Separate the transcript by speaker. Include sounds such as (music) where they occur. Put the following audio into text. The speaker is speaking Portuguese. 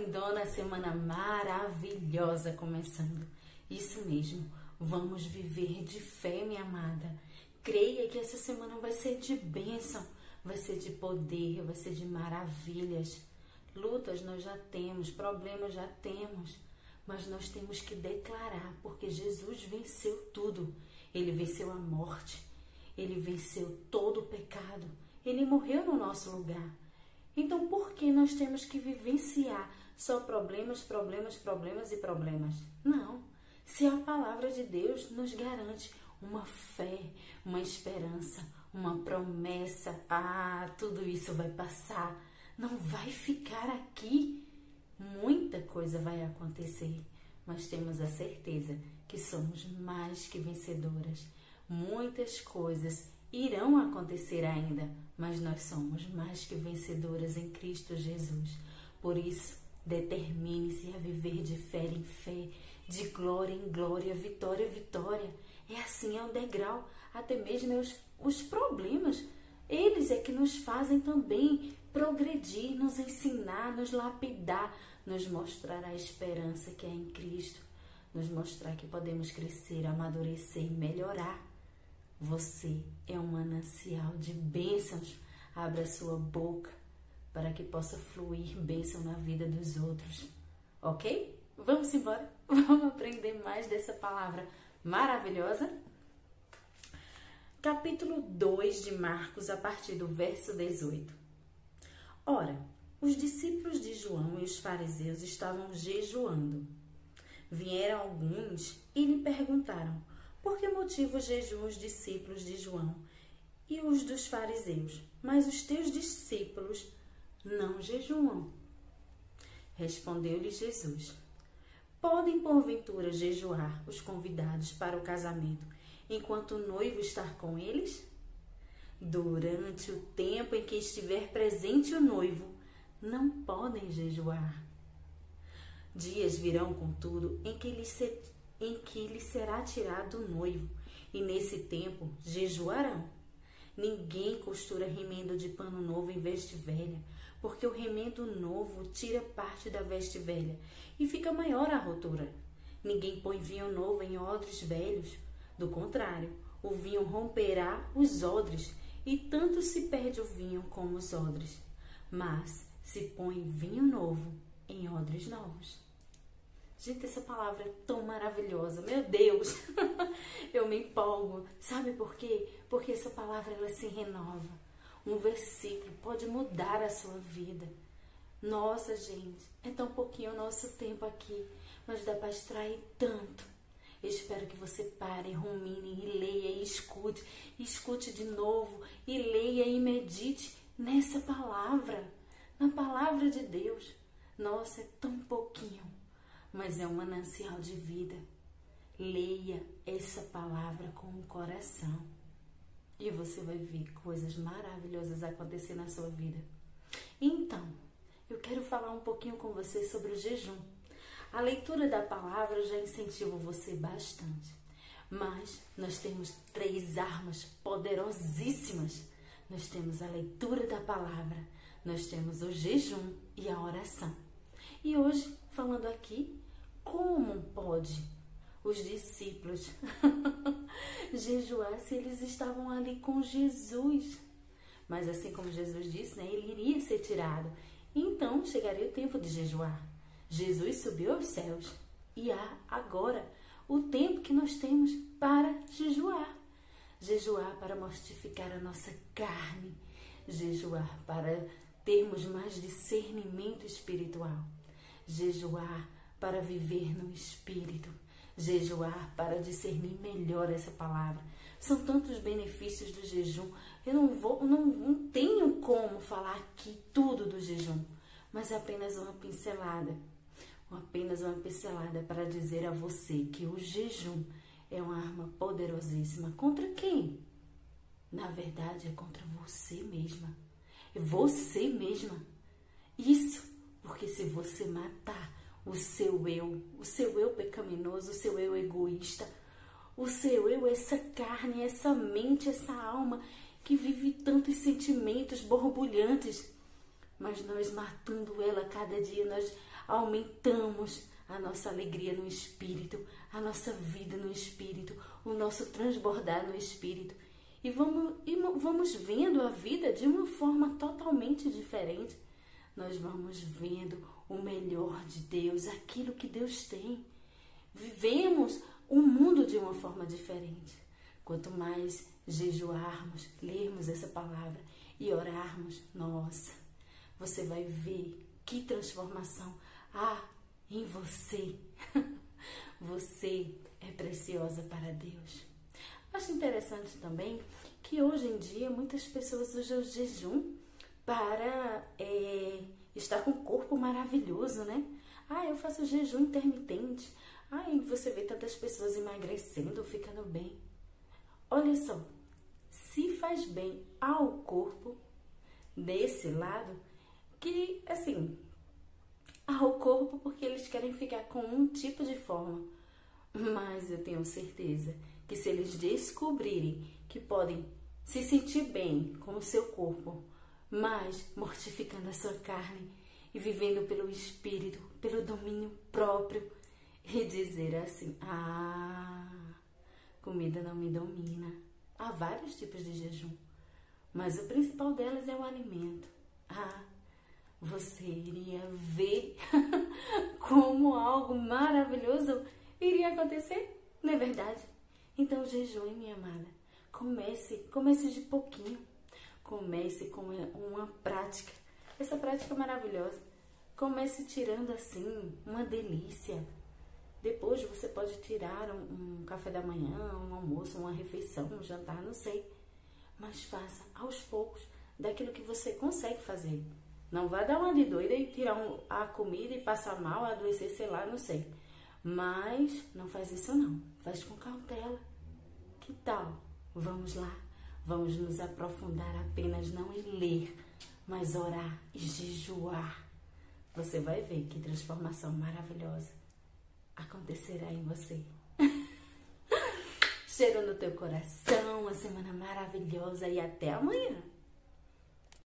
Speaker 1: lindona, semana maravilhosa começando. Isso mesmo, vamos viver de fé, minha amada. Creia que essa semana vai ser de bênção, vai ser de poder, vai ser de maravilhas. Lutas nós já temos, problemas já temos, mas nós temos que declarar, porque Jesus venceu tudo. Ele venceu a morte, ele venceu todo o pecado, ele morreu no nosso lugar. Então, por que nós temos que vivenciar só problemas, problemas, problemas e problemas? Não. Se a palavra de Deus nos garante uma fé, uma esperança, uma promessa, ah, tudo isso vai passar, não vai ficar aqui. Muita coisa vai acontecer, mas temos a certeza que somos mais que vencedoras. Muitas coisas irão acontecer ainda, mas nós somos mais que vencedoras em Cristo Jesus. Por isso, determine-se a viver de fé em fé, de glória em glória, vitória em vitória. É assim, é um degrau. Até mesmo os, os problemas, eles é que nos fazem também progredir, nos ensinar, nos lapidar, nos mostrar a esperança que é em Cristo, nos mostrar que podemos crescer, amadurecer e melhorar. Você é um manancial de bênçãos. Abra sua boca para que possa fluir bênção na vida dos outros. Ok? Vamos embora? (laughs) Vamos aprender mais dessa palavra maravilhosa? Capítulo 2 de Marcos, a partir do verso 18. Ora, os discípulos de João e os fariseus estavam jejuando. Vieram alguns e lhe perguntaram: por que motivo jejuam os discípulos de João e os dos fariseus, mas os teus discípulos não jejuam? Respondeu-lhe Jesus: Podem porventura jejuar os convidados para o casamento enquanto o noivo está com eles? Durante o tempo em que estiver presente o noivo, não podem jejuar. Dias virão, contudo, em que lhes em que lhe será tirado o noivo, e nesse tempo jejuarão. Ninguém costura remendo de pano novo em veste velha, porque o remendo novo tira parte da veste velha e fica maior a rotura. Ninguém põe vinho novo em odres velhos, do contrário, o vinho romperá os odres, e tanto se perde o vinho como os odres. Mas se põe vinho novo em odres novos. Gente, essa palavra é tão maravilhosa. Meu Deus, (laughs) eu me empolgo. Sabe por quê? Porque essa palavra ela se renova. Um versículo pode mudar a sua vida. Nossa, gente, é tão pouquinho o nosso tempo aqui, mas dá para extrair tanto. Eu espero que você pare, rumine e leia e escute, escute de novo e leia e medite nessa palavra, na palavra de Deus. Nossa, é tão pouquinho mas é um manancial de vida. Leia essa palavra com o coração e você vai ver coisas maravilhosas acontecer na sua vida. Então, eu quero falar um pouquinho com você sobre o jejum. A leitura da palavra já incentiva você bastante, mas nós temos três armas poderosíssimas. Nós temos a leitura da palavra, nós temos o jejum e a oração. E hoje, falando aqui como pode os discípulos (laughs) jejuar se eles estavam ali com Jesus? Mas assim como Jesus disse, né, ele iria ser tirado. Então chegaria o tempo de jejuar. Jesus subiu aos céus e há agora o tempo que nós temos para jejuar. Jejuar para mortificar a nossa carne, jejuar para termos mais discernimento espiritual, jejuar para viver no espírito, jejuar para discernir melhor essa palavra. São tantos benefícios do jejum. Eu não vou, não, não tenho como falar aqui tudo do jejum, mas é apenas uma pincelada. Apenas uma pincelada para dizer a você que o jejum é uma arma poderosíssima. Contra quem? Na verdade, é contra você mesma. É você mesma. Isso, porque se você matar o seu eu, o seu eu pecaminoso, o seu eu egoísta, o seu eu, essa carne, essa mente, essa alma que vive tantos sentimentos borbulhantes. mas nós matando ela cada dia, nós aumentamos a nossa alegria no espírito, a nossa vida no espírito, o nosso transbordar no espírito. E vamos, e vamos vendo a vida de uma forma totalmente diferente. Nós vamos vendo o melhor de Deus, aquilo que Deus tem. Vivemos o mundo de uma forma diferente. Quanto mais jejuarmos, lermos essa palavra e orarmos, nossa, você vai ver que transformação há em você. (laughs) você é preciosa para Deus. Acho interessante também que hoje em dia muitas pessoas usam o jejum para é, estar com um corpo maravilhoso, né? Ah, eu faço jejum intermitente. E você vê tantas pessoas emagrecendo, ficando bem. Olha só, se faz bem ao corpo desse lado, que assim, ao corpo porque eles querem ficar com um tipo de forma. Mas eu tenho certeza que se eles descobrirem que podem se sentir bem com o seu corpo, mas mortificando a sua carne e vivendo pelo espírito, pelo domínio próprio, e dizer assim: Ah, comida não me domina. Há vários tipos de jejum, mas o principal delas é o alimento. Ah, você iria ver (laughs) como algo maravilhoso iria acontecer, não é verdade? Então jejue, minha amada. Comece, comece de pouquinho. Comece com uma prática. Essa prática maravilhosa. Comece tirando assim uma delícia. Depois você pode tirar um, um café da manhã, um almoço, uma refeição, um jantar, não sei. Mas faça aos poucos daquilo que você consegue fazer. Não vai dar uma de doida e tirar um, a comida e passar mal, adoecer, sei lá, não sei. Mas não faz isso não. Faz com cautela. Que tal? Vamos lá. Vamos nos aprofundar apenas não em ler, mas orar e jejuar. Você vai ver que transformação maravilhosa acontecerá em você. (laughs) Cheiro no teu coração, uma semana maravilhosa e até amanhã.